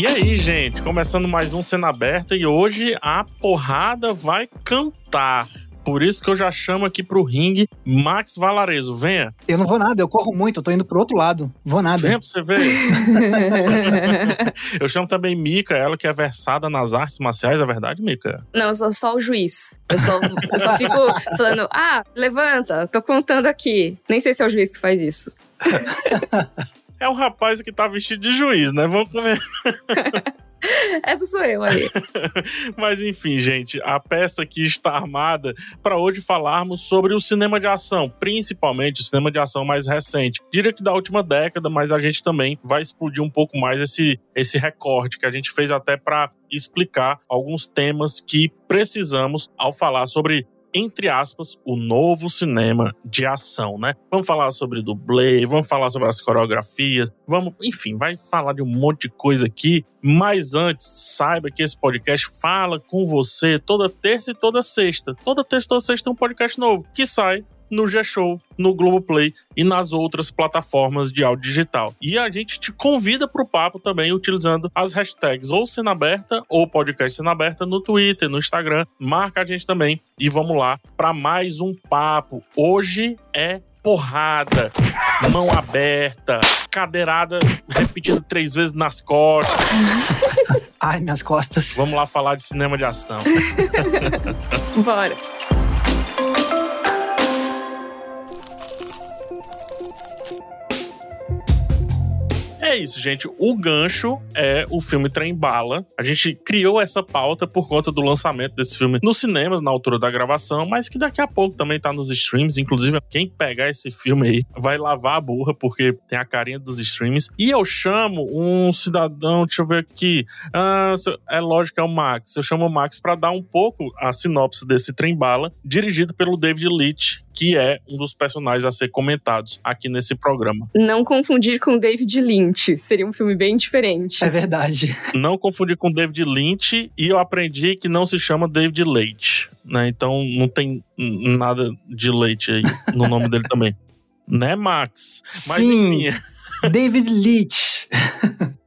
E aí, gente, começando mais um Cena Aberta e hoje a porrada vai cantar. Por isso que eu já chamo aqui pro ringue Max Valarezo. Venha. Eu não vou nada, eu corro muito, eu tô indo pro outro lado. Vou nada. Venha pra você ver. eu chamo também Mika, ela que é versada nas artes marciais, é verdade, Mika? Não, eu sou só o juiz. Eu só, eu só fico falando, ah, levanta, tô contando aqui. Nem sei se é o juiz que faz isso. É o rapaz que tá vestido de juiz, né? Vamos comer. Essa sou eu aí. Mas enfim, gente, a peça aqui está armada para hoje falarmos sobre o cinema de ação, principalmente o cinema de ação mais recente. Diria que da última década, mas a gente também vai explodir um pouco mais esse, esse recorde que a gente fez até para explicar alguns temas que precisamos ao falar sobre entre aspas, o novo cinema de ação, né? Vamos falar sobre dublê, vamos falar sobre as coreografias, vamos, enfim, vai falar de um monte de coisa aqui. Mas antes, saiba que esse podcast fala com você toda terça e toda sexta. Toda terça e toda sexta tem um podcast novo que sai no G-Show, no Globoplay e nas outras plataformas de áudio digital. E a gente te convida para o papo também utilizando as hashtags ou Cena Aberta ou Podcast Cena Aberta no Twitter, no Instagram. Marca a gente também e vamos lá para mais um papo. Hoje é porrada, mão aberta, cadeirada repetida três vezes nas costas. Ai, minhas costas. Vamos lá falar de cinema de ação. Bora. É isso, gente. O gancho é o filme Trem Bala. A gente criou essa pauta por conta do lançamento desse filme nos cinemas na altura da gravação, mas que daqui a pouco também tá nos streams. Inclusive, quem pegar esse filme aí vai lavar a burra, porque tem a carinha dos streams. E eu chamo um cidadão, deixa eu ver aqui. Ah, é lógico, é o Max. Eu chamo o Max para dar um pouco a sinopse desse Trem Bala, dirigido pelo David Leitch, que é um dos personagens a ser comentados aqui nesse programa. Não confundir com David Lynch, seria um filme bem diferente. É verdade. Não confundir com David Lynch e eu aprendi que não se chama David Leite, né? Então não tem nada de leite aí no nome dele também. Né, Max? Mas Sim. enfim. David Leitch.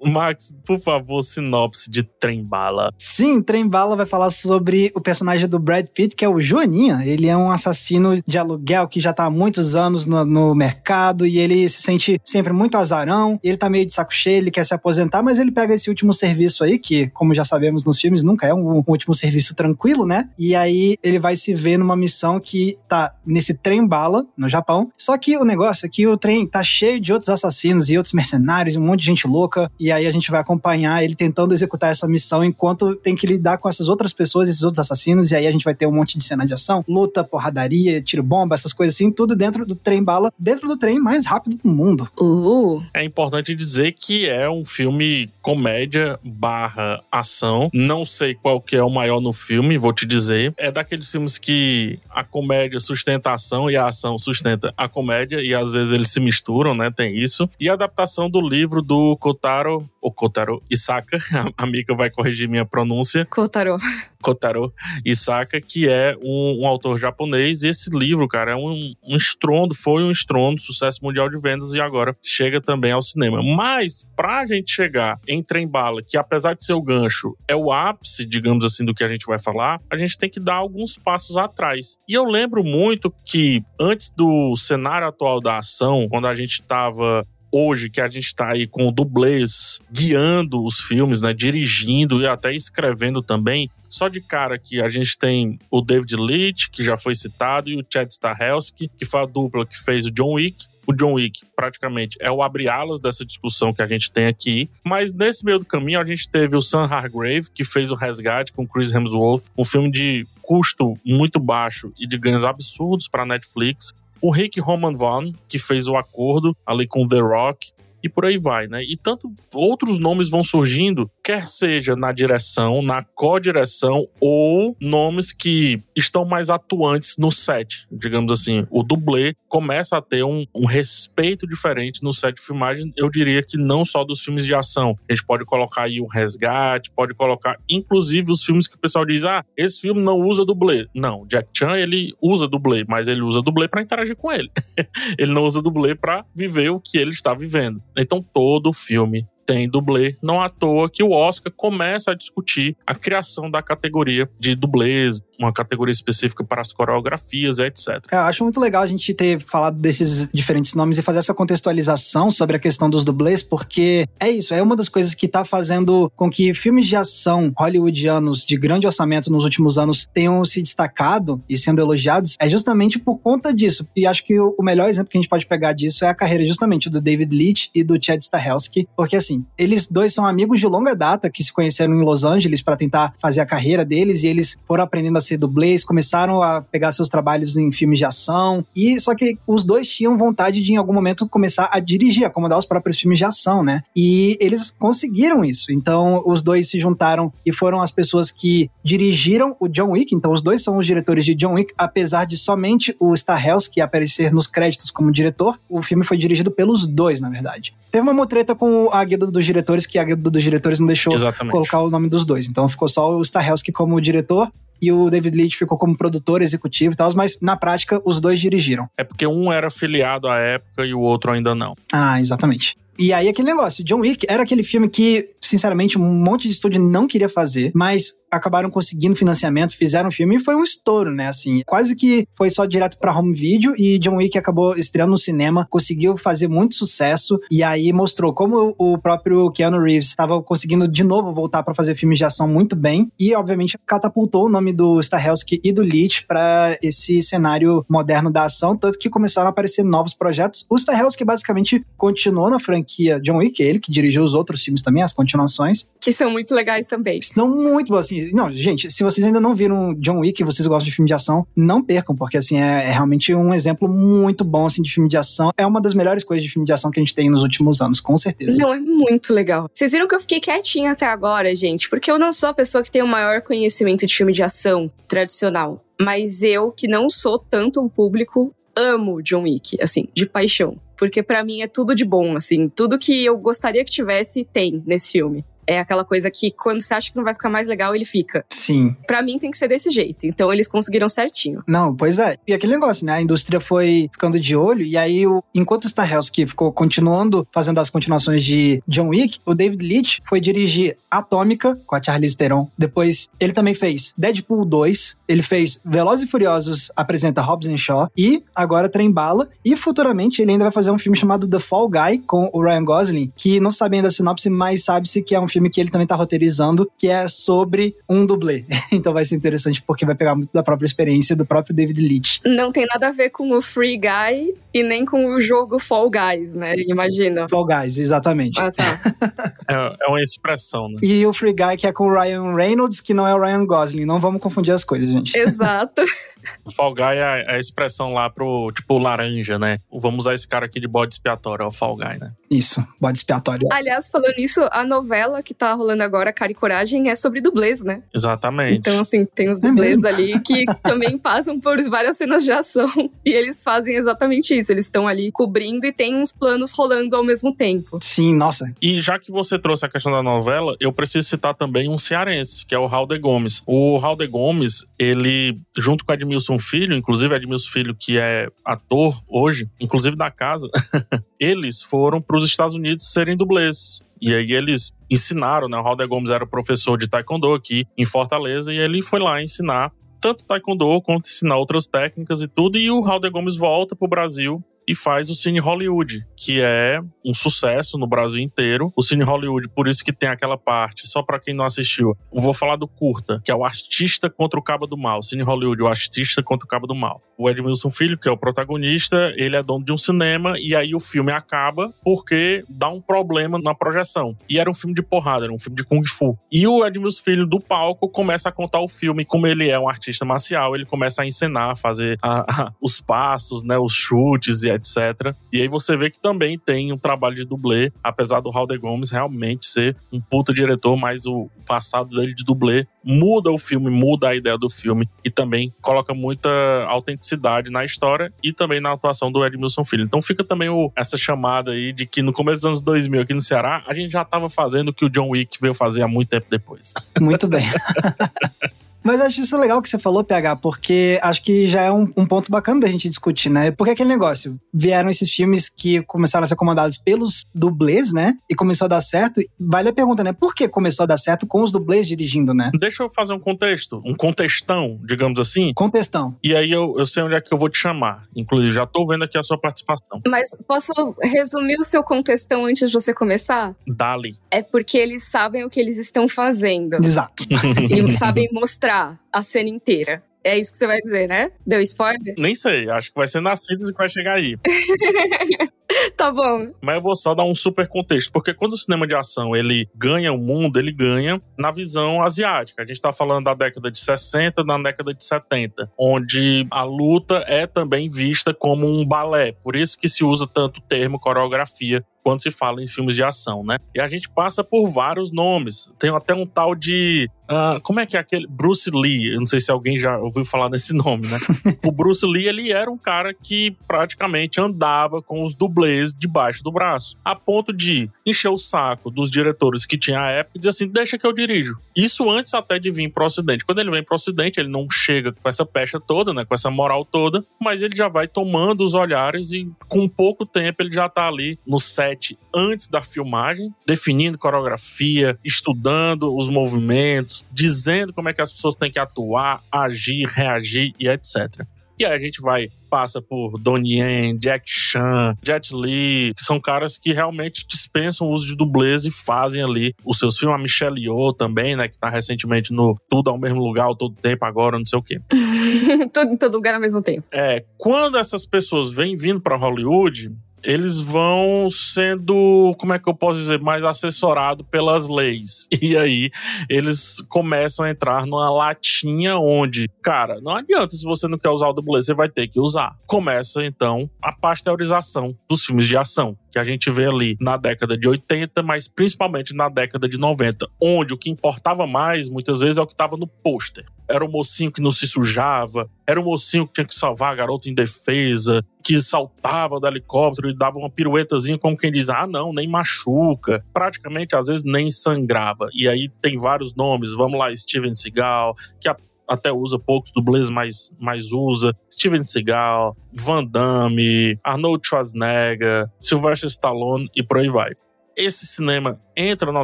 Max, por favor, sinopse de Trem Bala. Sim, Trem Bala vai falar sobre o personagem do Brad Pitt, que é o Joaninha. Ele é um assassino de aluguel que já tá há muitos anos no, no mercado e ele se sente sempre muito azarão. Ele tá meio de saco cheio, ele quer se aposentar, mas ele pega esse último serviço aí, que, como já sabemos nos filmes, nunca é um, um último serviço tranquilo, né? E aí ele vai se ver numa missão que tá nesse trem bala, no Japão. Só que o negócio é que o trem tá cheio de outros assassinos e outros mercenários, um monte de gente louca. E aí a gente vai acompanhar ele tentando executar essa missão enquanto tem que lidar com essas outras pessoas, esses outros assassinos, e aí a gente vai ter um monte de cena de ação, luta, porradaria, tiro bomba, essas coisas assim, tudo dentro do trem bala, dentro do trem mais rápido do mundo. Uh. É importante dizer que é um filme comédia barra ação. Não sei qual que é o maior no filme, vou te dizer. É daqueles filmes que a comédia sustenta a ação e a ação sustenta a comédia, e às vezes eles se misturam, né? Tem isso. E a adaptação do livro do Kotaro o Kotaro Isaka, a Mika vai corrigir minha pronúncia. Kotaro. Kotaro Isaka, que é um, um, autor japonês. E esse livro, cara, é um, um estrondo, foi um estrondo, sucesso mundial de vendas e agora chega também ao cinema. Mas, pra gente chegar em Trem Bala, que apesar de ser o gancho, é o ápice, digamos assim, do que a gente vai falar, a gente tem que dar alguns passos atrás. E eu lembro muito que antes do cenário atual da ação, quando a gente estava hoje que a gente está aí com dublês guiando os filmes, né, dirigindo e até escrevendo também, só de cara que a gente tem o David Leitch, que já foi citado, e o Chad Stahelski, que foi a dupla que fez o John Wick. O John Wick praticamente é o abre-alas dessa discussão que a gente tem aqui. Mas nesse meio do caminho a gente teve o Sam Hargrave, que fez o Resgate com Chris Hemsworth, um filme de custo muito baixo e de ganhos absurdos para Netflix o Rick Roman Vaughn, que fez o acordo ali com The Rock, e por aí vai, né? E tanto outros nomes vão surgindo, quer seja na direção, na co-direção ou nomes que estão mais atuantes no set, digamos assim. O dublê começa a ter um, um respeito diferente no set de filmagem, eu diria que não só dos filmes de ação. A gente pode colocar aí o Resgate, pode colocar inclusive os filmes que o pessoal diz: "Ah, esse filme não usa dublê". Não, Jack Chan ele usa dublê, mas ele usa dublê para interagir com ele. ele não usa dublê para viver o que ele está vivendo. Então todo filme tem dublê. Não à toa que o Oscar começa a discutir a criação da categoria de dublês, uma categoria específica para as coreografias, etc. É, eu acho muito legal a gente ter falado desses diferentes nomes e fazer essa contextualização sobre a questão dos dublês, porque é isso, é uma das coisas que está fazendo com que filmes de ação hollywoodianos de grande orçamento nos últimos anos tenham se destacado e sendo elogiados, é justamente por conta disso. E acho que o melhor exemplo que a gente pode pegar disso é a carreira justamente do David Leitch e do Chad Stahelski, porque assim, eles dois são amigos de longa data que se conheceram em Los Angeles para tentar fazer a carreira deles e eles foram aprendendo a ser dublês, começaram a pegar seus trabalhos em filmes de ação e só que os dois tinham vontade de em algum momento começar a dirigir, a comandar os próprios filmes de ação, né? E eles conseguiram isso. Então os dois se juntaram e foram as pessoas que dirigiram o John Wick. Então os dois são os diretores de John Wick, apesar de somente o Stahelski aparecer nos créditos como diretor. O filme foi dirigido pelos dois, na verdade. Teve uma mutreta com a dos diretores que a guilda dos diretores não deixou Exatamente. colocar o nome dos dois. Então ficou só o Stahelski como diretor e o David Leitch ficou como produtor executivo e tal, mas na prática os dois dirigiram. É porque um era filiado à época e o outro ainda não. Ah, exatamente. E aí aquele negócio, John Wick era aquele filme que, sinceramente, um monte de estúdio não queria fazer, mas acabaram conseguindo financiamento, fizeram o filme e foi um estouro, né? Assim, quase que foi só direto para home video e John Wick acabou estreando no cinema, conseguiu fazer muito sucesso e aí mostrou como o próprio Keanu Reeves estava conseguindo de novo voltar para fazer filmes de ação muito bem e, obviamente, catapultou o nome do Stahelski e do Leach para esse cenário moderno da ação, tanto que começaram a aparecer novos projetos. O Stahelski basicamente continuou na franquia John Wick, ele que dirigiu os outros filmes também, as continuações. Que são muito legais também. São muito bons, assim, não, gente, se vocês ainda não viram John Wick e vocês gostam de filme de ação, não percam, porque assim, é, é, realmente um exemplo muito bom assim, de filme de ação. É uma das melhores coisas de filme de ação que a gente tem nos últimos anos, com certeza. Não, é muito legal. Vocês viram que eu fiquei quietinha até agora, gente, porque eu não sou a pessoa que tem o maior conhecimento de filme de ação tradicional. Mas eu, que não sou tanto o público, amo John Wick, assim, de paixão. Porque para mim é tudo de bom, assim. Tudo que eu gostaria que tivesse, tem nesse filme. É aquela coisa que quando você acha que não vai ficar mais legal, ele fica. Sim. Para mim tem que ser desse jeito. Então eles conseguiram certinho. Não, pois é. E aquele negócio, né? A indústria foi ficando de olho e aí, o, enquanto o Stahelski ficou continuando fazendo as continuações de John Wick, o David Leitch foi dirigir Atômica com a Charlize Theron. Depois ele também fez Deadpool 2, ele fez Velozes e Furiosos apresenta Hobbs and Shaw e agora Trem Bala e futuramente ele ainda vai fazer um filme chamado The Fall Guy com o Ryan Gosling, que não sabe ainda a sinopse, mas sabe-se que é um filme que ele também tá roteirizando, que é sobre um dublê. então vai ser interessante porque vai pegar muito da própria experiência do próprio David Leitch. Não tem nada a ver com o Free Guy e nem com o jogo Fall Guys, né? Imagina. Fall Guys, exatamente. Ah, tá. é, é, uma expressão, né? E o Free Guy que é com o Ryan Reynolds, que não é o Ryan Gosling. Não vamos confundir as coisas, gente. Exato. o Fall Guy é a expressão lá pro, tipo, laranja, né? Vamos usar esse cara aqui de bode expiatório, é o Fall Guy, né? Isso, bode expiatório. Aliás, falando nisso, a novela que tá rolando agora, Cara e Coragem, é sobre dublês, né? Exatamente. Então, assim, tem os dublês é ali que também passam por várias cenas de ação e eles fazem exatamente isso. Eles estão ali cobrindo e tem uns planos rolando ao mesmo tempo. Sim, nossa. E já que você trouxe a questão da novela, eu preciso citar também um cearense, que é o Raul de Gomes. O Raul de Gomes, ele, junto com Edmilson Filho, inclusive Edmilson Filho, que é ator hoje, inclusive da casa, eles foram para os Estados Unidos serem dublês. E aí eles ensinaram, né? O Raul de Gomes era professor de taekwondo aqui em Fortaleza e ele foi lá ensinar tanto taekwondo quanto ensinar outras técnicas e tudo. E o Raul de Gomes volta pro Brasil e faz o Cine Hollywood, que é um sucesso no Brasil inteiro. O Cine Hollywood, por isso que tem aquela parte, só para quem não assistiu, eu vou falar do curta, que é o Artista contra o Cabo do Mal. Cine Hollywood, o Artista contra o Cabo do Mal. O Edmilson Filho, que é o protagonista, ele é dono de um cinema e aí o filme acaba porque dá um problema na projeção. E era um filme de porrada, era um filme de kung fu. E o Edmilson Filho do palco começa a contar o filme, como ele é um artista marcial, ele começa a encenar, a fazer a, a, os passos, né, os chutes e etc. E aí você vê que também tem um trabalho de dublê, apesar do Raul de Gomes realmente ser um puta diretor, mas o passado dele de dublê muda o filme, muda a ideia do filme e também coloca muita autenticidade na história e também na atuação do Edmilson Filho. Então fica também o, essa chamada aí de que no começo dos anos 2000 aqui no Ceará, a gente já estava fazendo o que o John Wick veio fazer há muito tempo depois. Muito bem. Mas acho isso legal que você falou, PH, porque acho que já é um, um ponto bacana da gente discutir, né? Porque aquele negócio, vieram esses filmes que começaram a ser comandados pelos dublês, né? E começou a dar certo. Vale a pergunta, né? Por que começou a dar certo com os dublês dirigindo, né? Deixa eu fazer um contexto, um contextão, digamos assim. Contextão. E aí eu, eu sei onde é que eu vou te chamar. Inclusive, já tô vendo aqui a sua participação. Mas posso resumir o seu contextão antes de você começar? Dali. É porque eles sabem o que eles estão fazendo. Exato. e sabem mostrar a cena inteira. É isso que você vai dizer, né? Deu spoiler? Nem sei, acho que vai ser na síntese que vai chegar aí. tá bom. Mas eu vou só dar um super contexto, porque quando o cinema de ação ele ganha o mundo, ele ganha na visão asiática. A gente tá falando da década de 60, da década de 70, onde a luta é também vista como um balé. Por isso que se usa tanto o termo coreografia quando se fala em filmes de ação, né? E a gente passa por vários nomes. Tem até um tal de. Uh, como é que é aquele? Bruce Lee. Eu não sei se alguém já ouviu falar desse nome, né? o Bruce Lee, ele era um cara que praticamente andava com os dublês debaixo do braço, a ponto de encher o saco dos diretores que tinha a época e dizer assim: deixa que eu dirijo. Isso antes até de vir pro Ocidente. Quando ele vem pro Ocidente, ele não chega com essa pecha toda, né? Com essa moral toda, mas ele já vai tomando os olhares e com pouco tempo ele já tá ali no set set antes da filmagem, definindo coreografia, estudando os movimentos, dizendo como é que as pessoas têm que atuar, agir, reagir e etc. E aí a gente vai passa por Donnie Yen, Jack Chan, Jet Li, que são caras que realmente dispensam o uso de dublês e fazem ali os seus filmes. A Michelle Yeoh também, né, que tá recentemente no Tudo ao mesmo lugar, ao todo tempo agora, não sei o quê. tudo em todo lugar ao mesmo tempo. É, quando essas pessoas vêm vindo para Hollywood, eles vão sendo, como é que eu posso dizer, mais assessorado pelas leis. E aí eles começam a entrar numa latinha onde, cara, não adianta se você não quer usar o dublê, você vai ter que usar. Começa então a pasteurização dos filmes de ação que a gente vê ali na década de 80, mas principalmente na década de 90, onde o que importava mais, muitas vezes, é o que estava no pôster. Era o mocinho que não se sujava, era o mocinho que tinha que salvar a garota em defesa, que saltava do helicóptero e dava uma piruetazinha como quem diz: ah, não, nem machuca. Praticamente, às vezes, nem sangrava. E aí tem vários nomes, vamos lá, Steven Seagal, que a até usa poucos dublês, mas, mas usa. Steven Seagal, Van Damme, Arnold Schwarzenegger, Sylvester Stallone e por aí vai. Esse cinema entra na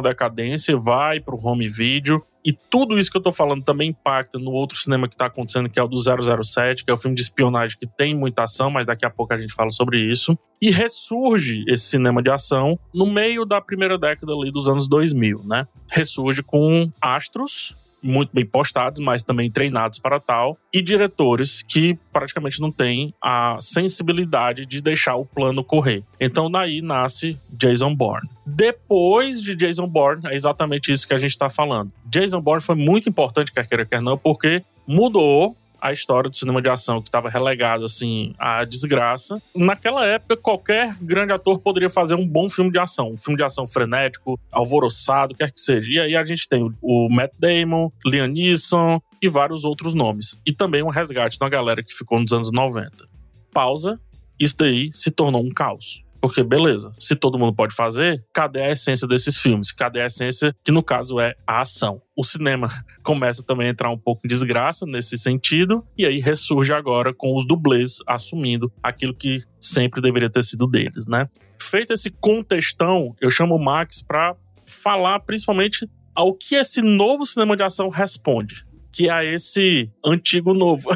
decadência, vai pro home video e tudo isso que eu tô falando também impacta no outro cinema que tá acontecendo, que é o do 007, que é o filme de espionagem que tem muita ação, mas daqui a pouco a gente fala sobre isso. E ressurge esse cinema de ação no meio da primeira década ali dos anos 2000, né? Ressurge com astros muito bem postados, mas também treinados para tal, e diretores que praticamente não têm a sensibilidade de deixar o plano correr. Então daí nasce Jason Bourne. Depois de Jason Bourne, é exatamente isso que a gente está falando. Jason Bourne foi muito importante, quer queira, quer não, porque mudou a história do cinema de ação que estava relegado assim à desgraça. Naquela época, qualquer grande ator poderia fazer um bom filme de ação, um filme de ação frenético, alvoroçado, quer que seja. E aí a gente tem o Matt Damon, Liam Neeson e vários outros nomes. E também um resgate da galera que ficou nos anos 90. Pausa, isso daí se tornou um caos. Porque, beleza, se todo mundo pode fazer, cadê a essência desses filmes? Cadê a essência que, no caso, é a ação? O cinema começa também a entrar um pouco em desgraça nesse sentido, e aí ressurge agora com os dublês assumindo aquilo que sempre deveria ter sido deles, né? Feito esse contextão, eu chamo o Max para falar principalmente ao que esse novo cinema de ação responde que é esse antigo novo.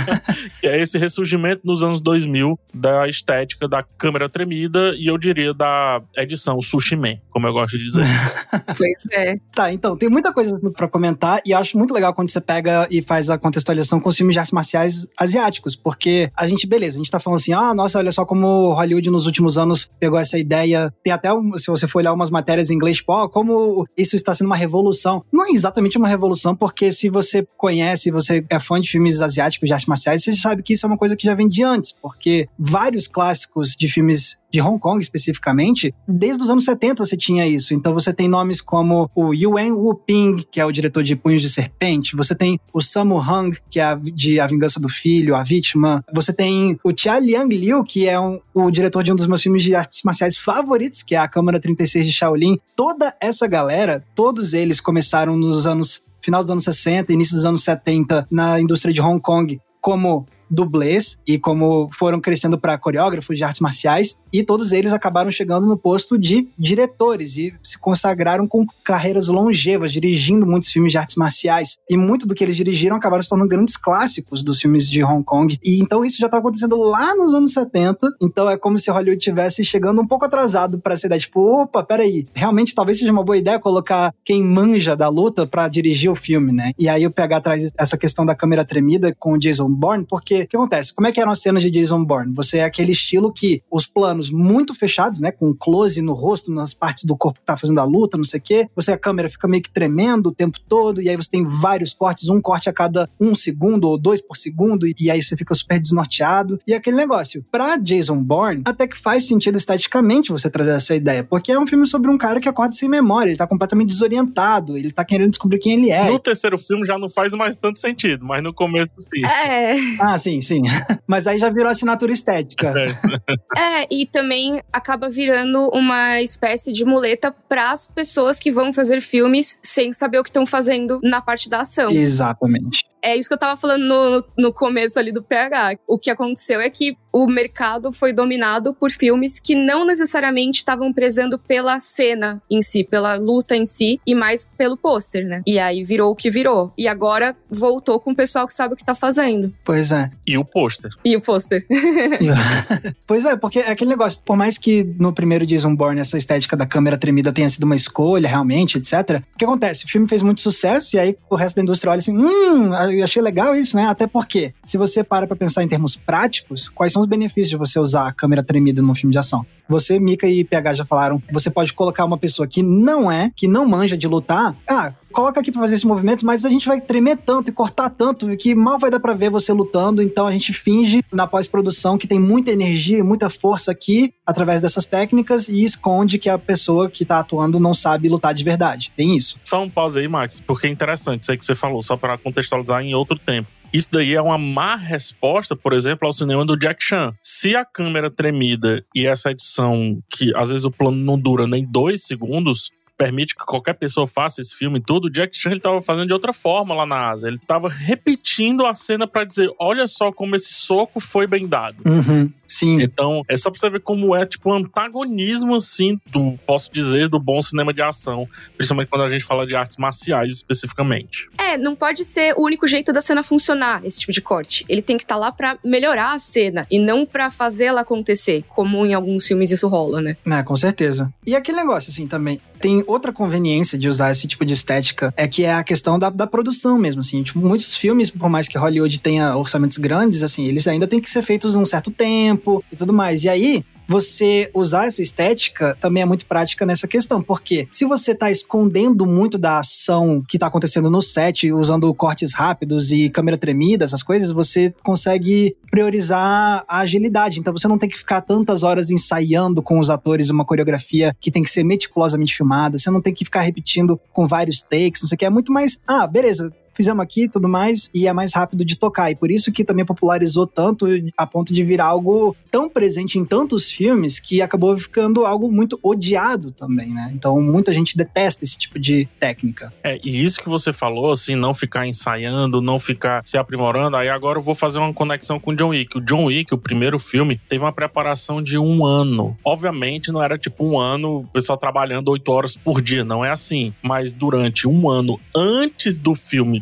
que é esse ressurgimento nos anos 2000 da estética da câmera tremida e eu diria da edição Sushi Man, como eu gosto de dizer. pois é. Tá, então, tem muita coisa para comentar e acho muito legal quando você pega e faz a contextualização com os filmes de artes marciais asiáticos, porque a gente, beleza, a gente tá falando assim, ah, nossa, olha só como Hollywood nos últimos anos pegou essa ideia. Tem até, se você for olhar umas matérias em inglês, tipo, oh, como isso está sendo uma revolução. Não é exatamente uma revolução, porque se você você conhece, você é fã de filmes asiáticos de artes marciais, você sabe que isso é uma coisa que já vem de antes, porque vários clássicos de filmes de Hong Kong especificamente, desde os anos 70 você tinha isso. Então você tem nomes como o Yuan Wuping, que é o diretor de Punhos de Serpente, você tem o Sammo Hung, que é de A Vingança do Filho, A Vítima, você tem o Tia Liang Liu, que é um, o diretor de um dos meus filmes de artes marciais favoritos, que é a Câmara 36 de Shaolin. Toda essa galera, todos eles começaram nos anos final dos anos 60, início dos anos 70 na indústria de Hong Kong como dublês e como foram crescendo para coreógrafos de artes marciais e todos eles acabaram chegando no posto de diretores e se consagraram com carreiras longevas, dirigindo muitos filmes de artes marciais e muito do que eles dirigiram acabaram se tornando grandes clássicos dos filmes de Hong Kong. E então isso já estava acontecendo lá nos anos 70. Então é como se Hollywood tivesse chegando um pouco atrasado para essa ideia, tipo, opa, peraí, realmente talvez seja uma boa ideia colocar quem manja da luta para dirigir o filme, né? E aí o PH traz essa questão da câmera tremida com o Jason Bourne, porque o que acontece? Como é que eram as cenas de Jason Bourne? Você é aquele estilo que os planos muito fechados, né? Com close no rosto, nas partes do corpo que tá fazendo a luta, não sei o quê. Você, a câmera fica meio que tremendo o tempo todo, e aí você tem vários cortes, um corte a cada um segundo ou dois por segundo, e aí você fica super desnorteado. E aquele negócio. Pra Jason Bourne, até que faz sentido esteticamente você trazer essa ideia, porque é um filme sobre um cara que acorda sem memória, ele tá completamente desorientado, ele tá querendo descobrir quem ele é. No terceiro filme já não faz mais tanto sentido, mas no começo sim. É. Ah, sim, sim. Mas aí já virou assinatura estética. é, e também acaba virando uma espécie de muleta para as pessoas que vão fazer filmes sem saber o que estão fazendo na parte da ação. Exatamente. É isso que eu tava falando no, no começo ali do PH. O que aconteceu é que o mercado foi dominado por filmes que não necessariamente estavam prezando pela cena em si, pela luta em si, e mais pelo pôster, né? E aí virou o que virou. E agora voltou com o pessoal que sabe o que tá fazendo. Pois é. E o pôster. E o pôster. pois é, porque é aquele negócio, por mais que no primeiro Jason Bourne essa estética da câmera tremida tenha sido uma escolha realmente, etc. O que acontece? O filme fez muito sucesso e aí o resto da indústria olha assim, hum, eu achei legal isso, né? Até porque, se você para pra pensar em termos práticos, quais são os benefícios de você usar a câmera tremida num filme de ação? Você, Mika e PH já falaram, você pode colocar uma pessoa que não é, que não manja de lutar. Ah, coloca aqui pra fazer esse movimento, mas a gente vai tremer tanto e cortar tanto que mal vai dar pra ver você lutando. Então a gente finge na pós-produção que tem muita energia e muita força aqui através dessas técnicas e esconde que a pessoa que tá atuando não sabe lutar de verdade. Tem isso. Só um pause aí, Max, porque é interessante isso aí que você falou, só para contextualizar em outro tempo. Isso daí é uma má resposta, por exemplo, ao cinema do Jack Chan. Se a câmera tremida e essa edição, que às vezes o plano não dura nem dois segundos, permite que qualquer pessoa faça esse filme e tudo, o Jack Chan ele tava fazendo de outra forma lá na Ásia. Ele tava repetindo a cena para dizer: olha só como esse soco foi bem dado. Uhum, sim. Então, é só pra você ver como é, tipo, um antagonismo, assim, do, posso dizer, do bom cinema de ação. Principalmente quando a gente fala de artes marciais especificamente. É, não pode ser o único jeito da cena funcionar, esse tipo de corte. Ele tem que estar tá lá para melhorar a cena e não para fazer ela acontecer, como em alguns filmes isso rola, né? É, com certeza. E aquele negócio, assim, também tem outra conveniência de usar esse tipo de estética, é que é a questão da, da produção mesmo, assim. Tipo, muitos filmes, por mais que Hollywood tenha orçamentos grandes, assim, eles ainda têm que ser feitos um certo tempo e tudo mais. E aí, você usar essa estética também é muito prática nessa questão, porque se você está escondendo muito da ação que está acontecendo no set, usando cortes rápidos e câmera tremida, essas coisas, você consegue priorizar a agilidade. Então você não tem que ficar tantas horas ensaiando com os atores uma coreografia que tem que ser meticulosamente filmada, você não tem que ficar repetindo com vários takes, não sei o que. É muito mais, ah, beleza, fizemos aqui e tudo mais, e é mais rápido de tocar. E por isso que também popularizou tanto a ponto de virar algo tão presente em tantos filmes que acabou ficando algo muito odiado também, né? Então muita gente detesta esse tipo de técnica. É, e isso que você falou, assim, não ficar ensaiando, não ficar se aprimorando. Aí agora eu vou fazer uma conexão com o John Wick. O John Wick, o primeiro filme, teve uma preparação de um ano. Obviamente não era tipo um ano, o pessoal trabalhando oito horas por dia, não é assim. Mas durante um ano antes do filme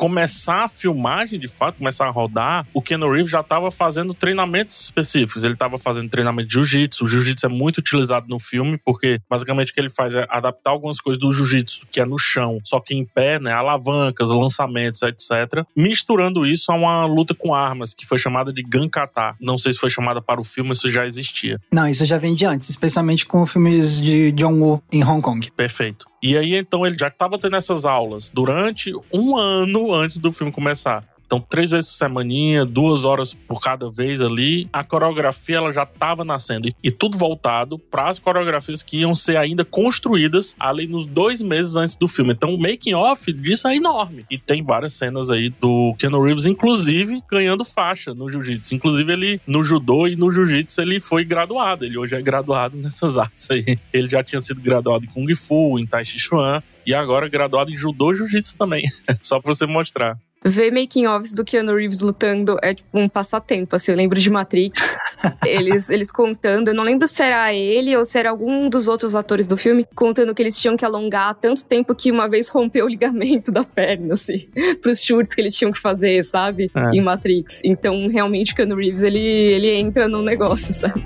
começar a filmagem, de fato, começar a rodar, o Ken Reeves já estava fazendo treinamentos específicos. Ele estava fazendo treinamento de jiu-jitsu. O jiu-jitsu é muito utilizado no filme, porque basicamente o que ele faz é adaptar algumas coisas do jiu-jitsu, que é no chão, só que em pé, né? Alavancas, lançamentos, etc. Misturando isso a uma luta com armas, que foi chamada de Gankata. Não sei se foi chamada para o filme, isso já existia. Não, isso já vem de antes, especialmente com filmes de John Woo em Hong Kong. Perfeito. E aí, então, ele já estava tendo essas aulas durante um ano antes do filme começar. Então, três vezes por semaninha, duas horas por cada vez ali. A coreografia ela já estava nascendo. E, tudo voltado para as coreografias que iam ser ainda construídas ali nos dois meses antes do filme. Então, o making off disso é enorme. E tem várias cenas aí do Keanu Reeves, inclusive ganhando faixa no jiu-jitsu. Inclusive, ele no judô e no jiu-jitsu ele foi graduado. Ele hoje é graduado nessas artes aí. Ele já tinha sido graduado em Kung Fu, em Tai Chi Chuan e agora graduado em judô e jiu-jitsu também. Só pra você mostrar ver making offs do Keanu Reeves lutando é tipo um passatempo, assim, eu lembro de Matrix, eles, eles contando, eu não lembro se era ele ou se era algum dos outros atores do filme, contando que eles tinham que alongar tanto tempo que uma vez rompeu o ligamento da perna, assim, pros chutes que eles tinham que fazer, sabe, é. em Matrix. Então, realmente, o Keanu Reeves, ele, ele entra no negócio, sabe?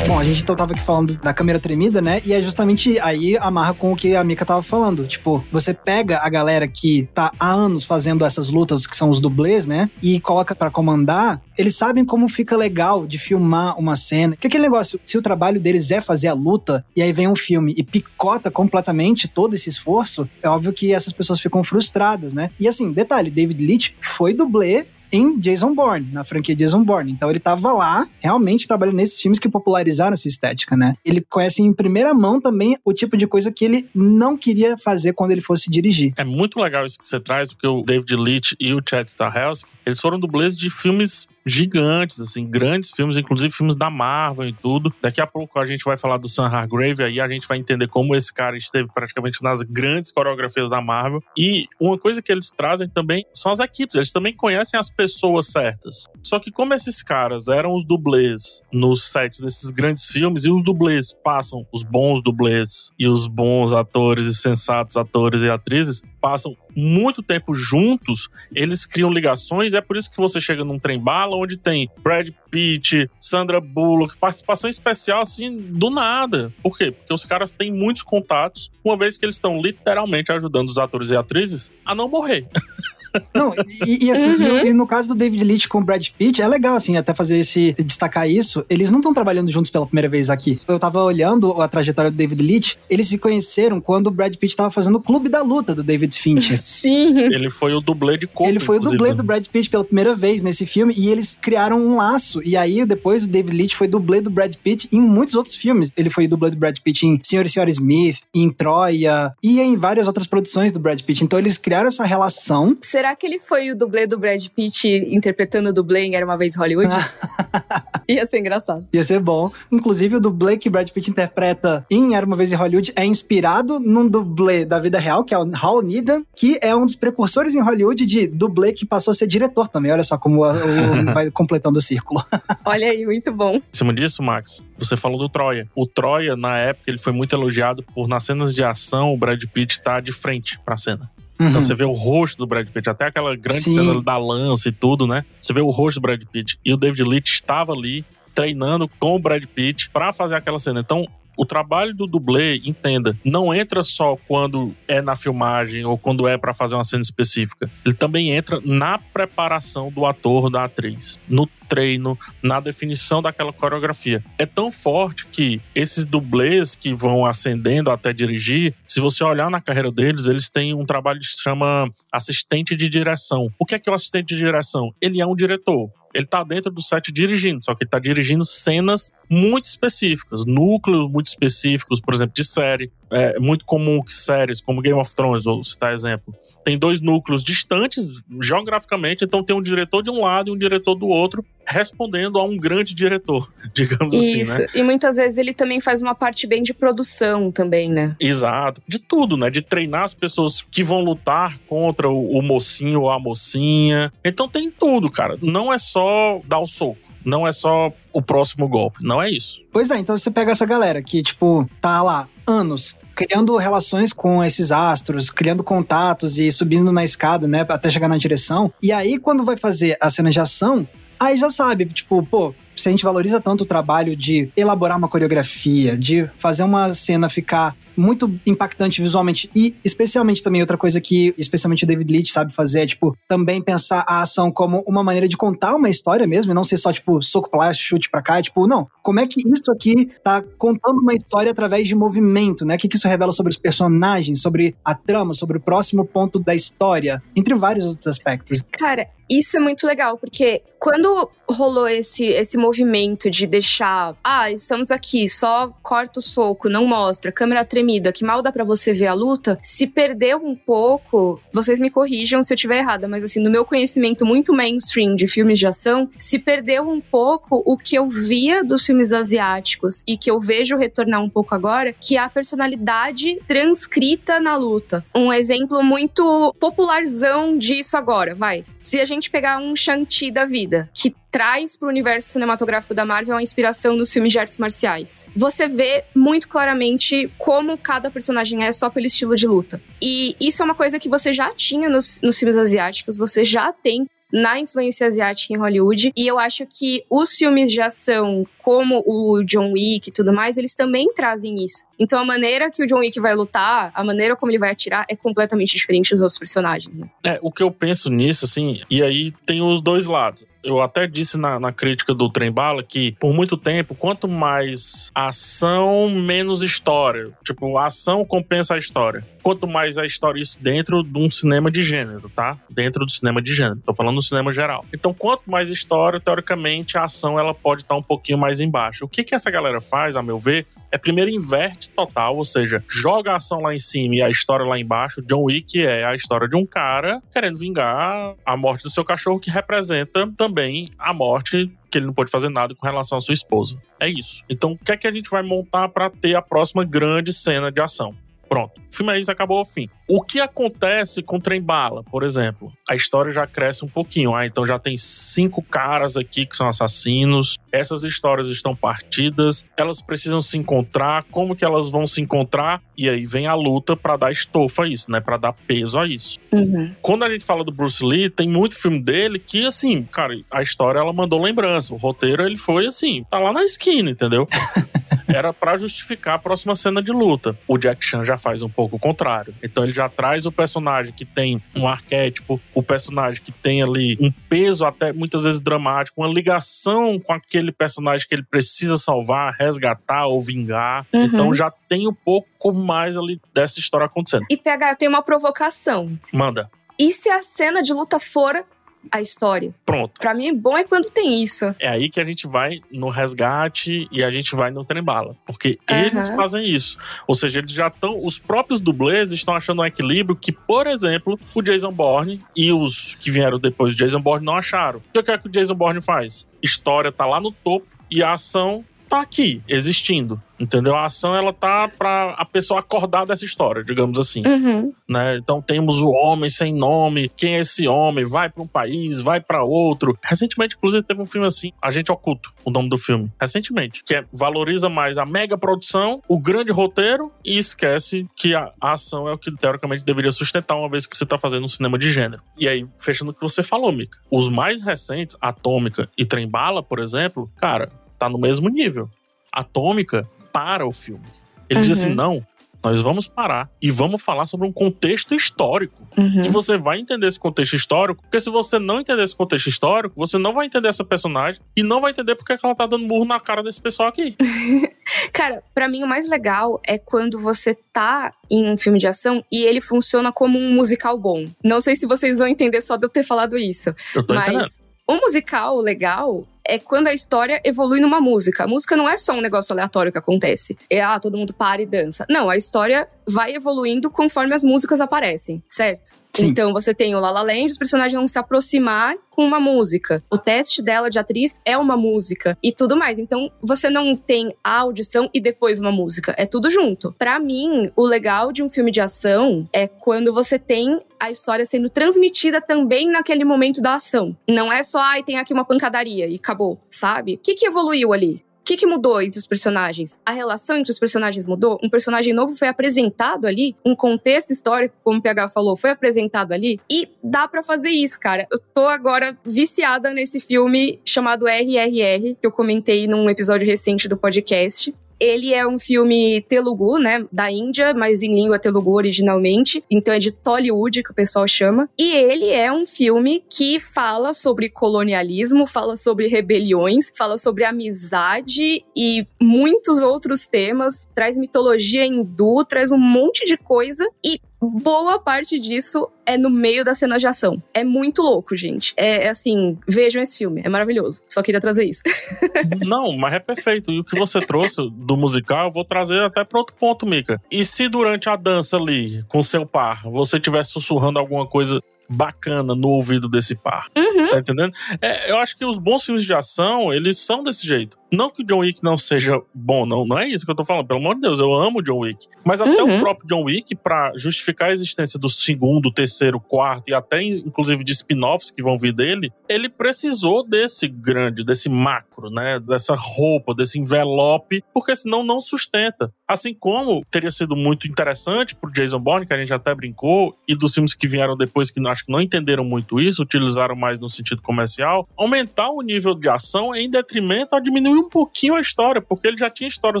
Bom, a gente então tava aqui falando da câmera tremida, né? E é justamente aí amarra com o que a Mika tava falando. Tipo, você pega a galera que tá há anos fazendo essas lutas, que são os dublês, né? E coloca para comandar, eles sabem como fica legal de filmar uma cena. Que aquele negócio, se o trabalho deles é fazer a luta, e aí vem um filme e picota completamente todo esse esforço, é óbvio que essas pessoas ficam frustradas, né? E assim, detalhe, David Leitch foi dublê em Jason Bourne, na franquia Jason Bourne. Então ele tava lá, realmente trabalhando nesses filmes que popularizaram essa estética, né? Ele conhece em primeira mão também o tipo de coisa que ele não queria fazer quando ele fosse dirigir. É muito legal isso que você traz, porque o David Leitch e o Chad Stahelski, eles foram dublês de filmes gigantes, assim, grandes filmes, inclusive filmes da Marvel e tudo. Daqui a pouco a gente vai falar do Sam Hargrave, aí a gente vai entender como esse cara esteve praticamente nas grandes coreografias da Marvel. E uma coisa que eles trazem também são as equipes, eles também conhecem as pessoas certas. Só que como esses caras eram os dublês nos sets desses grandes filmes, e os dublês passam, os bons dublês e os bons atores e sensatos atores e atrizes, passam muito tempo juntos, eles criam ligações. É por isso que você chega num trem bala onde tem Brad Pitt, Sandra Bullock, participação especial assim do nada. Por quê? Porque os caras têm muitos contatos, uma vez que eles estão literalmente ajudando os atores e atrizes a não morrer. Não, e, e assim, uhum. e, e, no caso do David Leitch com o Brad Pitt, é legal, assim, até fazer esse, destacar isso. Eles não estão trabalhando juntos pela primeira vez aqui. Eu tava olhando a trajetória do David Leitch, eles se conheceram quando o Brad Pitt tava fazendo o Clube da Luta do David Fincher. Sim. Ele foi o dublê de corpo, Ele foi o dublê do Brad Pitt pela primeira vez nesse filme e eles criaram um laço. E aí, depois, o David Leitch foi dublê do Brad Pitt em muitos outros filmes. Ele foi dublê do Brad Pitt em Senhor e Senhora Smith, em Troia e em várias outras produções do Brad Pitt. Então, eles criaram essa relação. Será que ele foi o dublê do Brad Pitt interpretando o dublê em Era Uma Vez Hollywood? Ia ser engraçado. Ia ser bom. Inclusive, o dublê que Brad Pitt interpreta em Era Uma Vez em Hollywood é inspirado num dublê da vida real, que é o Hal Needham, que é um dos precursores em Hollywood de dublê que passou a ser diretor também. Olha só como o, o, vai completando o círculo. Olha aí, muito bom. Em cima disso, Max, você falou do Troia. O Troia, na época, ele foi muito elogiado por, nas cenas de ação, o Brad Pitt estar tá de frente pra cena. Então uhum. Então você vê o rosto do Brad Pitt, até aquela grande Sim. cena da lança e tudo, né? Você vê o rosto do Brad Pitt. E o David Leitch estava ali treinando com o Brad Pitt para fazer aquela cena. Então, o trabalho do dublê, entenda, não entra só quando é na filmagem ou quando é para fazer uma cena específica. Ele também entra na preparação do ator, da atriz, no treino, na definição daquela coreografia. É tão forte que esses dublês que vão ascendendo até dirigir, se você olhar na carreira deles, eles têm um trabalho que se chama assistente de direção. O que é que é o assistente de direção? Ele é um diretor ele tá dentro do set dirigindo, só que ele tá dirigindo cenas muito específicas, núcleos muito específicos, por exemplo, de série. É muito comum que séries como Game of Thrones, vou citar exemplo, tem dois núcleos distantes geograficamente, então tem um diretor de um lado e um diretor do outro, respondendo a um grande diretor, digamos Isso. assim, né? E muitas vezes ele também faz uma parte bem de produção também, né? Exato. De tudo, né? De treinar as pessoas que vão lutar contra o, o mocinho ou a mocinha. Então tem tudo, cara. Não é só dar o soco não é só o próximo golpe, não é isso. Pois é, então você pega essa galera que, tipo, tá lá anos criando relações com esses astros, criando contatos e subindo na escada, né, até chegar na direção. E aí, quando vai fazer a cena de ação, aí já sabe, tipo, pô, se a gente valoriza tanto o trabalho de elaborar uma coreografia, de fazer uma cena ficar muito impactante visualmente. E especialmente também outra coisa que, especialmente o David Leitch sabe fazer, é, tipo, também pensar a ação como uma maneira de contar uma história mesmo, e não ser só, tipo, soco plástico, chute pra cá. É, tipo, não, como é que isso aqui tá contando uma história através de movimento, né? O que, que isso revela sobre os personagens, sobre a trama, sobre o próximo ponto da história, entre vários outros aspectos. Cara, isso é muito legal, porque quando rolou esse, esse movimento de deixar, ah, estamos aqui, só corta o soco, não mostra, câmera tremida, que mal dá para você ver a luta, se perdeu um pouco, vocês me corrijam se eu estiver errada, mas assim, no meu conhecimento muito mainstream de filmes de ação, se perdeu um pouco o que eu via dos filmes asiáticos e que eu vejo retornar um pouco agora, que é a personalidade transcrita na luta. Um exemplo muito popularzão disso agora, vai. Se a gente pegar um Shang-Chi da vida, que traz para o universo cinematográfico da Marvel a inspiração dos filmes de artes marciais. Você vê muito claramente como cada personagem é só pelo estilo de luta. E isso é uma coisa que você já tinha nos, nos filmes asiáticos, você já tem na influência asiática em Hollywood. E eu acho que os filmes de ação, como o John Wick e tudo mais, eles também trazem isso. Então a maneira que o John Wick vai lutar, a maneira como ele vai atirar é completamente diferente dos outros personagens, né? É, o que eu penso nisso, assim, e aí tem os dois lados. Eu até disse na, na crítica do Trem Bala que, por muito tempo, quanto mais ação, menos história. Tipo, a ação compensa a história. Quanto mais a história, isso dentro de um cinema de gênero, tá? Dentro do cinema de gênero. Tô falando no cinema geral. Então, quanto mais história, teoricamente, a ação ela pode estar um pouquinho mais embaixo. O que, que essa galera faz, a meu ver, é primeiro inverte total, ou seja, joga a ação lá em cima e a história lá embaixo. John Wick é a história de um cara querendo vingar a morte do seu cachorro, que representa também a morte que ele não pode fazer nada com relação à sua esposa. É isso. Então, o que é que a gente vai montar para ter a próxima grande cena de ação? Pronto. O filme é isso, acabou o fim. O que acontece com o Trem Bala, por exemplo? A história já cresce um pouquinho. Ah, então já tem cinco caras aqui que são assassinos. Essas histórias estão partidas. Elas precisam se encontrar. Como que elas vão se encontrar? E aí vem a luta para dar estofa a isso, né? Para dar peso a isso. Uhum. Quando a gente fala do Bruce Lee, tem muito filme dele que, assim, cara, a história ela mandou lembrança. O roteiro ele foi assim, tá lá na esquina, entendeu? Era para justificar a próxima cena de luta. O Jack Chan já faz um pouco o contrário. Então ele já traz o personagem que tem um arquétipo, o personagem que tem ali um peso até muitas vezes dramático, uma ligação com aquele personagem que ele precisa salvar, resgatar ou vingar. Uhum. Então já tem um pouco mais ali dessa história acontecendo. E PH, eu tenho uma provocação. Manda. E se a cena de luta for a história? Pronto. Pra mim, bom é quando tem isso. É aí que a gente vai no resgate e a gente vai no trem-bala. Porque eles fazem isso. Ou seja, eles já estão. Os próprios dublês estão achando um equilíbrio que, por exemplo, o Jason Bourne e os que vieram depois do Jason Bourne não acharam. E o que é que o Jason Bourne faz? História tá lá no topo e a ação tá aqui, existindo. Entendeu? A ação ela tá pra a pessoa acordar dessa história, digamos assim Uhum. né? Então temos o homem sem nome, quem é esse homem? Vai para um país, vai para outro. Recentemente, inclusive, teve um filme assim, Agente Oculto, o nome do filme. Recentemente, que é, valoriza mais a mega produção, o grande roteiro e esquece que a, a ação é o que teoricamente deveria sustentar uma vez que você tá fazendo um cinema de gênero. E aí, fechando o que você falou, Mika, os mais recentes, Atômica e Trem Bala, por exemplo, cara, tá no mesmo nível. Atômica para o filme. Ele diz Uhum. assim: não, nós vamos parar e vamos falar sobre um contexto histórico. Uhum. E você vai entender esse contexto histórico, porque se você não entender esse contexto histórico, você não vai entender essa personagem e não vai entender porque que ela tá dando murro na cara desse pessoal aqui. Cara, pra mim o mais legal é quando você tá em um filme de ação e ele funciona como um musical bom. Não sei se vocês vão entender só de eu ter falado isso. Eu tô entendendo. Mas um musical legal é quando a história evolui numa música. A música não é só um negócio aleatório que acontece. É, ah, todo mundo para e dança. Não, a história vai evoluindo conforme as músicas aparecem, certo? Sim. Então você tem o La La Land, os personagens vão se aproximar com uma música. O teste dela de atriz é uma música e tudo mais. Então você não tem a audição e depois uma música, é tudo junto. Pra mim, o legal de um filme de ação é quando você tem a história sendo transmitida também naquele momento da ação. Não é só, ai, tem aqui uma pancadaria e acabou, sabe? O que, que evoluiu ali? O que, que mudou entre os personagens? A relação entre os personagens mudou? Um personagem novo foi apresentado ali? Um contexto histórico, como o PH falou, foi apresentado ali? E dá pra fazer isso, cara. Eu tô agora viciada nesse filme chamado RRR, que eu comentei num episódio recente do podcast. Ele é um filme telugu, né, da Índia, mas em língua telugu originalmente. Então é de Tollywood que o pessoal chama. E ele é um filme que fala sobre colonialismo, fala sobre rebeliões, fala sobre amizade e muitos outros temas, traz mitologia hindu, traz um monte de coisa e boa parte disso é no meio da cena de ação. É muito louco, gente. É, é, assim, vejam esse filme, é maravilhoso. Só queria trazer isso. Não, mas é perfeito. E o que você trouxe do musical, eu vou trazer até para outro ponto, Mika. E se durante a dança ali, com seu par, você estiver sussurrando alguma coisa bacana no ouvido desse par. Uhum. Tá entendendo? É, eu acho que os bons filmes de ação, eles são desse jeito. Não que o John Wick não seja bom, não, não é isso que eu tô falando. Pelo amor de Deus, eu amo o John Wick. Mas até uhum. o próprio John Wick, para justificar a existência do segundo, terceiro, quarto e até inclusive de spin-offs que vão vir dele, ele precisou desse grande, desse macro, né? Dessa roupa, desse envelope, porque senão não sustenta. Assim como teria sido muito interessante pro Jason Bourne, que a gente até brincou, e dos filmes que vieram depois que acho que não entenderam muito isso, utilizaram mais no sentido comercial, aumentar o nível de ação em detrimento a diminuir um pouquinho a história, porque ele já tinha história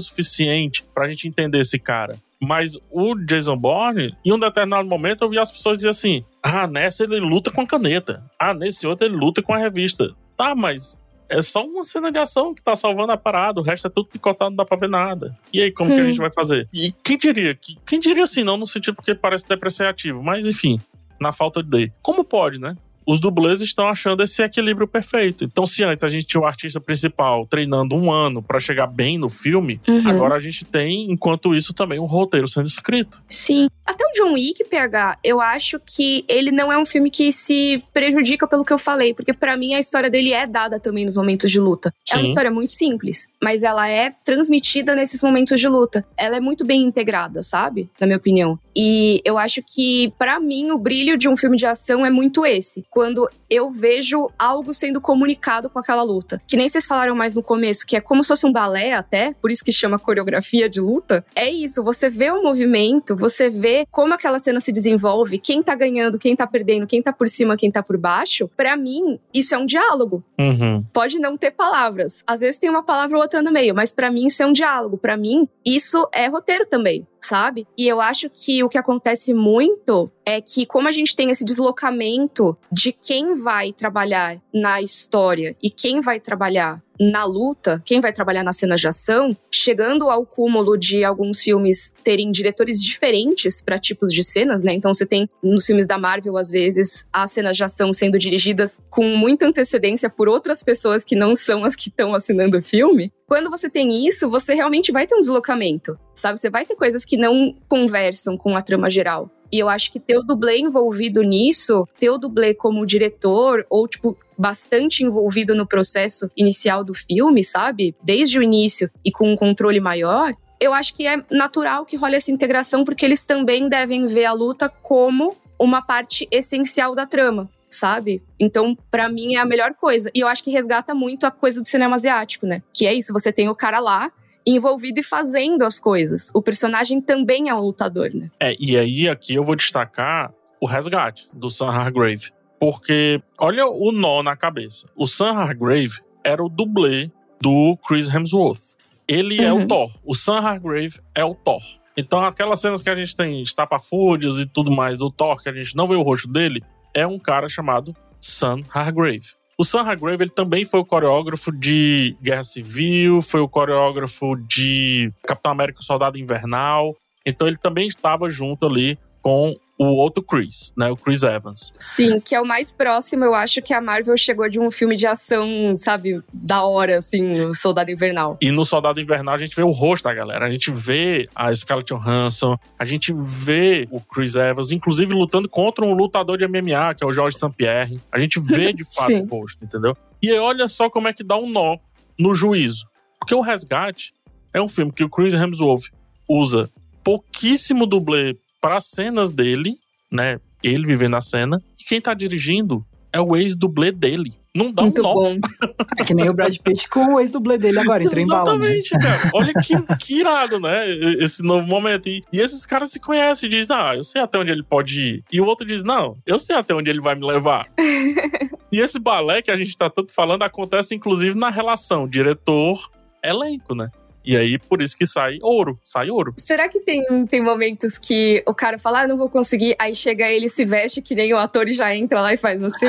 suficiente pra gente entender esse cara. Mas o Jason Bourne, em um determinado momento, eu vi as pessoas dizer assim: ah, nessa ele luta com a caneta. Ah, nesse outro ele luta com a revista. Tá, mas é só uma cena de ação que tá salvando a parada, o resto é tudo picotado, não dá pra ver nada. E aí, como hum. que a gente vai fazer? E quem diria? Quem diria assim, não no sentido porque parece depreciativo, mas enfim, na falta de. Como pode, né? Os dublês estão achando esse equilíbrio perfeito. Então, se antes a gente tinha o artista principal treinando um ano para chegar bem no filme, uhum. agora a gente tem, enquanto isso, também um roteiro sendo escrito. Sim. Até John Wick, PH, eu acho que ele não é um filme que se prejudica pelo que eu falei, porque para mim a história dele é dada também nos momentos de luta. Sim. É uma história muito simples, mas ela é transmitida nesses momentos de luta. Ela é muito bem integrada, sabe? Na minha opinião. E eu acho que, para mim, o brilho de um filme de ação é muito esse quando eu vejo algo sendo comunicado com aquela luta. Que nem vocês falaram mais no começo, que é como se fosse um balé até, por isso que chama coreografia de luta. É isso, você vê o movimento, você vê como aquela cena se desenvolve, quem tá ganhando, quem tá perdendo, quem tá por cima, quem tá por baixo. Para mim, isso é um diálogo. Uhum. Pode não ter palavras. Às vezes tem uma palavra ou outra no meio, mas para mim isso é um diálogo. Para mim, isso é roteiro também sabe? E eu acho que o que acontece muito é que, como a gente tem esse deslocamento de quem vai trabalhar na história e quem vai trabalhar na luta, quem vai trabalhar nas cenas de ação, chegando ao cúmulo de alguns filmes terem diretores diferentes para tipos de cenas, né? Então você tem nos filmes da Marvel, às vezes, as cenas de ação sendo dirigidas com muita antecedência por outras pessoas que não são as que estão assinando o filme. Quando você tem isso, você realmente vai ter um deslocamento, sabe? Você vai ter coisas que não conversam com a trama geral. E eu acho que ter o dublê envolvido nisso, ter o dublê como diretor, ou, tipo, bastante envolvido no processo inicial do filme, sabe? Desde o início e com um controle maior, eu acho que é natural que role essa integração, porque eles também devem ver a luta como uma parte essencial da trama sabe? Então, para mim é a melhor coisa. E eu acho que resgata muito a coisa do cinema asiático, né? Que é isso, você tem o cara lá envolvido e fazendo as coisas. O personagem também é um lutador, né? É, e aí aqui eu vou destacar o resgate do Sam Hargrave. Porque olha o nó na cabeça. O Sam Hargrave era o dublê do Chris Hemsworth. Ele uhum. é o uhum. Thor. O Sam Hargrave é o Thor. Então, aquelas cenas que a gente tem estapafúrdios e tudo mais do Thor, que a gente não vê o rosto dele, é um cara chamado Sam Hargrave. O Sam Hargrave ele também foi o coreógrafo de Guerra Civil, foi o coreógrafo de Capitão América Soldado Invernal. Então ele também estava junto ali com o outro Chris, né? O Chris Evans. Sim, que é o mais próximo, eu acho, que a Marvel chegou de um filme de ação, sabe, da hora, assim, o Soldado Invernal. E no Soldado Invernal a gente vê o rosto da galera. A gente vê a Scarlett Johansson, a gente vê o Chris Evans, inclusive lutando contra um lutador de MMA, que é o Jorge St. Pierre. A gente vê de fato o rosto, entendeu? E olha só como é que dá um nó no juízo. Porque o Resgate é um filme que o Chris Hemsworth usa pouquíssimo dublê para cenas dele, né? Ele vivendo a cena. E quem tá dirigindo é o ex-dublê dele. Não dá Muito um nó. Bom. É que nem o Brad Pitt com o ex-dublê dele agora, entrou em bala. Né? Exatamente, cara. Olha que, que irado, né? Esse novo momento. E, e esses caras se conhecem e dizem, ah, eu sei até onde ele pode ir. E o outro diz, não, eu sei até onde ele vai me levar. e esse balé que a gente tá tanto falando acontece, inclusive, na relação diretor-elenco, né? E aí, por isso que sai ouro, sai ouro. Será que tem, tem momentos que o cara fala, ah, não vou conseguir, aí chega ele, se veste que nem o ator e já entra lá e faz assim?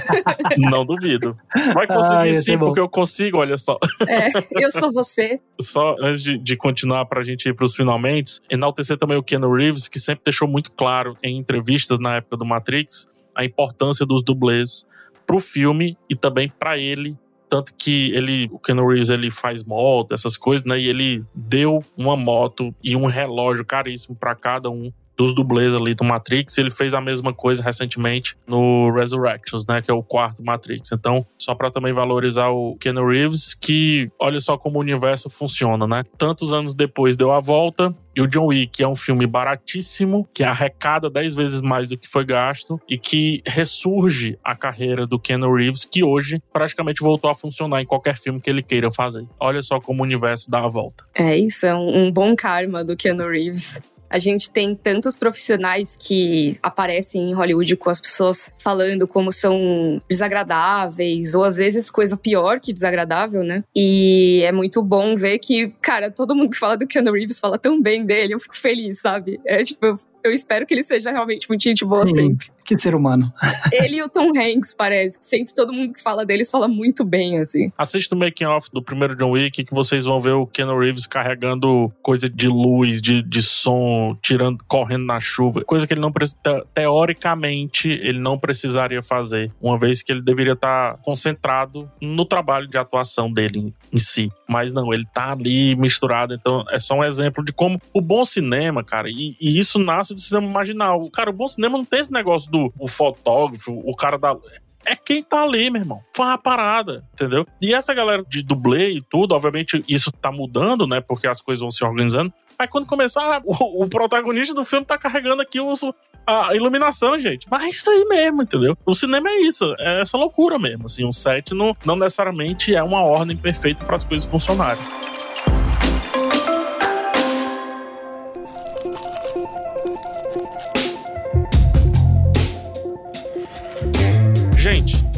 não duvido. Vai conseguir ah, sim, porque eu consigo, olha só. É, eu sou você. Só antes de, de continuar pra gente ir pros finalmente, enaltecer também o Keanu Reeves, que sempre deixou muito claro em entrevistas na época do Matrix a importância dos dublês pro filme e também para ele tanto que ele, o Ken Reeves, ele faz moto, essas coisas, né? E ele deu uma moto e um relógio caríssimo para cada um dos dublês ali do Matrix. Ele fez a mesma coisa recentemente no Resurrections, né? Que é o quarto Matrix. Então, só para também valorizar o Ken Reeves, que olha só como o universo funciona, né? Tantos anos depois deu a volta. E o John Wick é um filme baratíssimo, que arrecada 10 vezes mais do que foi gasto e que ressurge a carreira do Ken Reeves, que hoje praticamente voltou a funcionar em qualquer filme que ele queira fazer. Olha só como o universo dá a volta. É isso, é um, bom karma do Ken Reeves. A gente tem tantos profissionais que aparecem em Hollywood com as pessoas falando como são desagradáveis, ou às vezes coisa pior que desagradável, né? E é muito bom ver que, cara, todo mundo que fala do Keanu Reeves fala tão bem dele, eu fico feliz, sabe? É tipo, eu espero que ele seja realmente muito gente boa Sim, sempre. Que ser humano. ele e o Tom Hanks, parece. Sempre todo mundo que fala deles fala muito bem, assim. Assista o making off do primeiro John Wick que vocês vão ver o Ken Reeves carregando coisa de luz, de, de som, tirando, correndo na chuva. Coisa que ele não precisa, teoricamente, ele não precisaria fazer. Uma vez que ele deveria estar concentrado no trabalho de atuação dele em si. Mas não, ele tá ali misturado. Então é só um exemplo de como o bom cinema, cara, e, e isso nasce do cinema marginal. Cara, o bom cinema não tem esse negócio do o fotógrafo, o cara da é quem tá ali, meu irmão. Foi uma parada, entendeu? E essa galera de dublê e tudo, obviamente isso tá mudando, né? Porque as coisas vão se organizando. Aí quando começou, ah, o, o, protagonista do filme tá carregando aqui os, a iluminação, gente. Mas é isso aí mesmo, entendeu? O cinema é isso, é essa loucura mesmo. Assim, um set não, não necessariamente é uma ordem perfeita para as coisas funcionarem.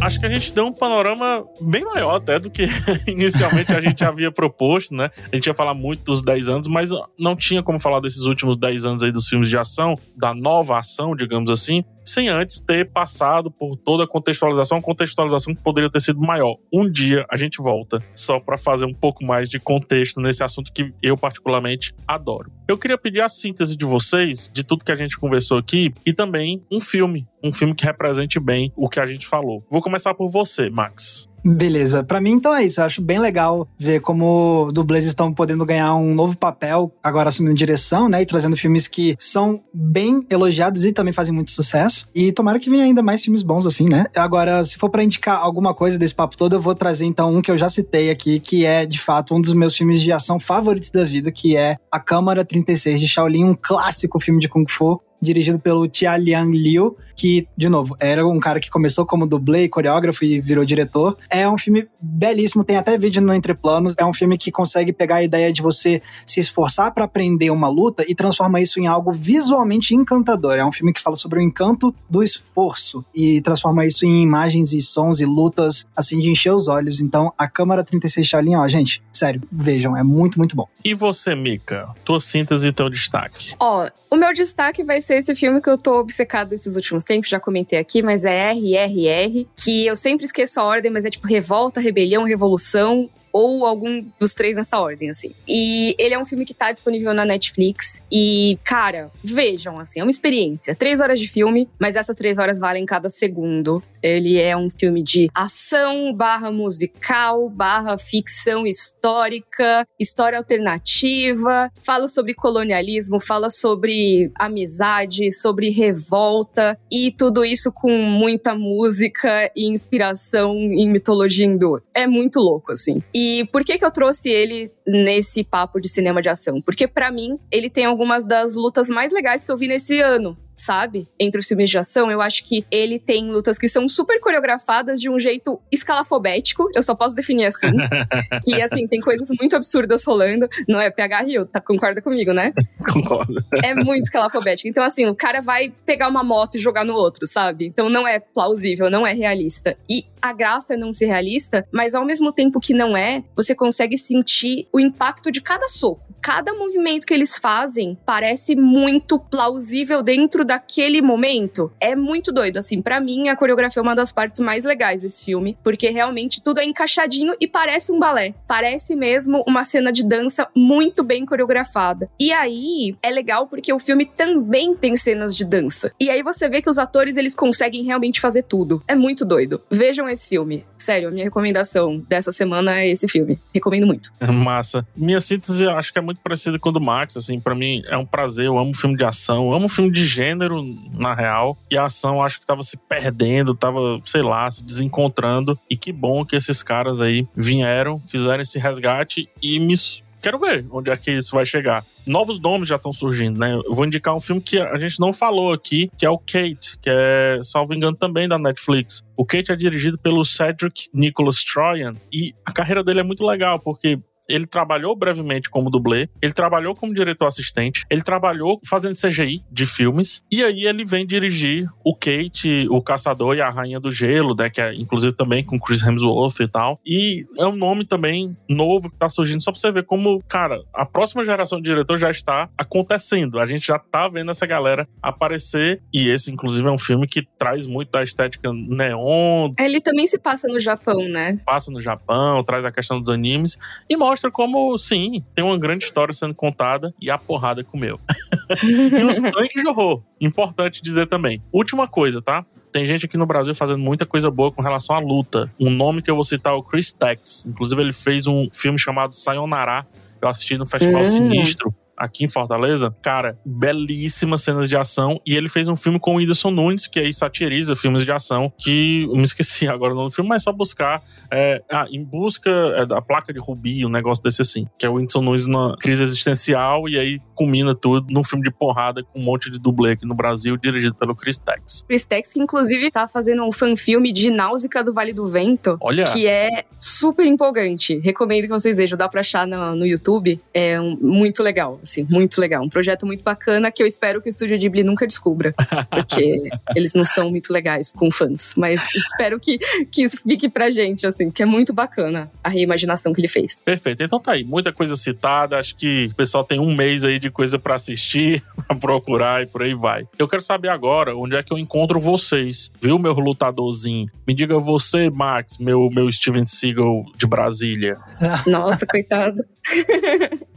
Acho que a gente deu um panorama bem maior até do que inicialmente a gente havia proposto, né? A gente ia falar muito dos 10 anos, mas não tinha como falar desses últimos 10 anos aí dos filmes de ação, da nova ação, digamos assim sem antes ter passado por toda a contextualização, uma contextualização que poderia ter sido maior. Um dia a gente volta só para fazer um pouco mais de contexto nesse assunto que eu particularmente adoro. Eu queria pedir a síntese de vocês de tudo que a gente conversou aqui e também um filme, um filme que represente bem o que a gente falou. Vou começar por você, Max. Beleza. Para mim, então é isso. Eu acho bem legal ver como dublês estão podendo ganhar um novo papel, agora assumindo direção, né? E trazendo filmes que são bem elogiados e também fazem muito sucesso. E tomara que venha ainda mais filmes bons, assim, né? Agora, se for para indicar alguma coisa desse papo todo, eu vou trazer então um que eu já citei aqui, que é de fato um dos meus filmes de ação favoritos da vida, que é A Câmara 36 de Shaolin, um clássico filme de Kung Fu dirigido pelo Tia Liang Liu, que, de novo, era um cara que começou como dublê, coreógrafo e virou diretor. É um filme belíssimo, tem até vídeo no Entre Planos. É um filme que consegue pegar a ideia de você se esforçar para aprender uma luta e transforma isso em algo visualmente encantador. É um filme que fala sobre o encanto do esforço e transforma isso em imagens e sons e lutas, assim, de encher os olhos. Então, a Câmara 36 Shaolin, ó, gente, sério, vejam, é muito, muito bom. E você, Mika? Tua síntese e teu destaque? Ó, o meu destaque vai ser ser esse filme que eu tô obcecada esses últimos tempos, já comentei aqui, mas é RRR, que eu sempre esqueço a ordem, mas é tipo revolta, rebelião, revolução ou algum dos três nessa ordem, assim. E ele é um filme que tá disponível na Netflix. E, cara, vejam, assim, é uma experiência. Três horas de filme, mas essas três horas valem cada segundo. Ele é um filme de ação, barra musical, barra ficção histórica, história alternativa, fala sobre colonialismo, fala sobre amizade, sobre revolta e tudo isso com muita música e inspiração em mitologia hindu. É muito louco, assim. E e por que que eu trouxe ele nesse papo de cinema de ação? Porque para mim, ele tem algumas das lutas mais legais que eu vi nesse ano sabe? Entre os filmes de ação, eu acho que ele tem lutas que são super coreografadas de um jeito escalafobético, eu só posso definir assim. que, assim, tem coisas muito absurdas rolando. Não é PH Rio, tá, concorda comigo, né? Concordo. É muito escalafobético. Então, assim, o cara vai pegar uma moto e jogar no outro, sabe? Então não é plausível, não é realista. E a graça é não ser realista, mas ao mesmo tempo que não é, você consegue sentir o impacto de cada soco. Cada movimento que eles fazem parece muito plausível dentro daquele momento. É muito doido, assim. para mim, a coreografia é uma das partes mais legais desse filme, porque realmente tudo é encaixadinho e parece um balé. Parece mesmo uma cena de dança muito bem coreografada. E aí é legal porque o filme também tem cenas de dança. E aí você vê que os atores eles conseguem realmente fazer tudo. É muito doido. Vejam esse filme. Sério, a minha recomendação dessa semana é esse filme. Recomendo muito. Massa. Minha síntese eu acho que é muito parecida com a do Max, assim, para mim é um prazer, eu amo filme de ação, eu amo filme de gênero, na real, e a ação acho que tava se perdendo, tava, sei lá, se desencontrando, e que bom que esses caras aí vieram, fizeram esse resgate e me quero ver onde é que isso vai chegar. Novos nomes já estão surgindo, né? Eu vou indicar um filme que a gente não falou aqui, que é o Kate, que é, salvo engano, também da Netflix. O Kate é dirigido pelo Cedric Nicholas Troyan e a carreira dele é muito legal, porque ele trabalhou brevemente como dublê, ele trabalhou como diretor assistente, ele trabalhou fazendo CGI de filmes, e aí ele vem dirigir o Kate, o Caçador e a Rainha do Gelo, né, que é inclusive também com Chris Hemsworth e tal. E é um nome também novo que tá surgindo, só pra você ver como, cara, a próxima geração de diretor já está acontecendo. A gente já tá vendo essa galera aparecer, e esse, inclusive, é um filme que traz muito da estética neon. Ele também se passa no Japão, né? Passa no Japão, traz a questão dos animes e mostra mostra como, sim, tem uma grande história sendo contada e a porrada comeu. e o sangue jorrou. Importante dizer também. Última coisa, tá? Tem gente aqui no Brasil fazendo muita coisa boa com relação à luta. Um nome que eu vou citar é o Chris Tex. Inclusive, ele fez um filme chamado Sayonara. Eu assisti no Festival hum. Sinistro aqui em Fortaleza, cara, belíssimas cenas de ação. E ele fez um filme com o Whindersson Nunes, que aí satiriza filmes de ação, que eu me esqueci agora no filme, mas é só buscar. É, ah, em busca é, da placa de Rubi, um negócio desse assim. Que é o Whindersson Nunes numa crise existencial e aí culmina tudo num filme de porrada com um monte de dublê aqui no Brasil, dirigido pelo Chris Tex. Chris Tex, que inclusive tá fazendo um fanfilme de Náusea do Vale do Vento. Olha. Que é super empolgante. Recomendo que vocês vejam. Dá pra achar no, no YouTube. É um, muito legal assim, muito legal. Um projeto muito bacana que eu espero que o Estúdio Ghibli nunca descubra, porque eles não são muito legais com fãs. Mas espero que, que isso fique pra gente, assim, que é muito bacana a reimaginação que ele fez. Perfeito. Então tá aí, muita coisa citada. Acho que o pessoal tem um mês aí de coisa para assistir, pra procurar e por aí vai. Eu quero saber agora onde é que eu encontro vocês, viu, meu lutadorzinho? Me diga você, Max, meu, meu Steven Seagal de Brasília. Nossa, coitado.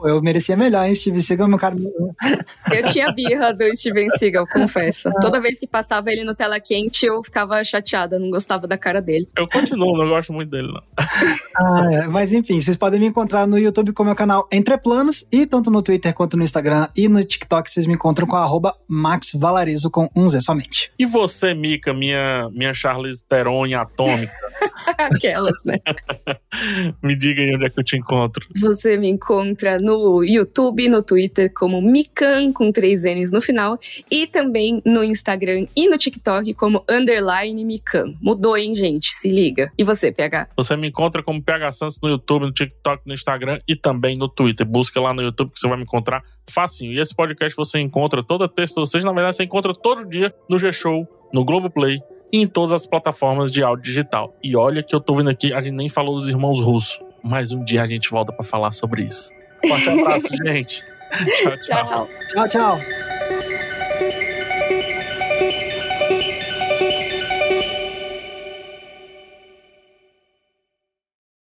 Eu merecia melhor, hein? Steve Seagal, meu cara. Eu tinha birra do Steven Seagal, confesso. Ah. Toda vez que passava ele no tela quente, eu ficava chateada, não gostava da cara dele. Eu continuo, não gosto muito dele, não. Ah, é. Mas enfim, vocês podem me encontrar no YouTube com o meu canal Entre Planos e tanto no Twitter quanto no Instagram e no TikTok vocês me encontram com arroba maxvalarizo com um Z somente. E você, Mica, minha, minha Charlize Theron atômica? Aquelas, né? me diga aí onde é que eu te encontro. Você me encontra no YouTube, no Twitter como Mikan, com três N's no final, e também no Instagram e no TikTok como underline Mikan. Mudou, hein, gente? Se liga. E você, PH? Você me encontra como PH Santos no YouTube, no TikTok, no Instagram e também no Twitter. Busca lá no YouTube que você vai me encontrar facinho. E esse podcast você encontra toda terça, ou seja, na verdade, você encontra todo dia no G-Show, no Globoplay e em todas as plataformas de áudio digital. E olha que eu tô vendo aqui, a gente nem falou dos irmãos russos mas um dia a gente volta para falar sobre isso. Forte abraço, gente. 巧巧，巧巧。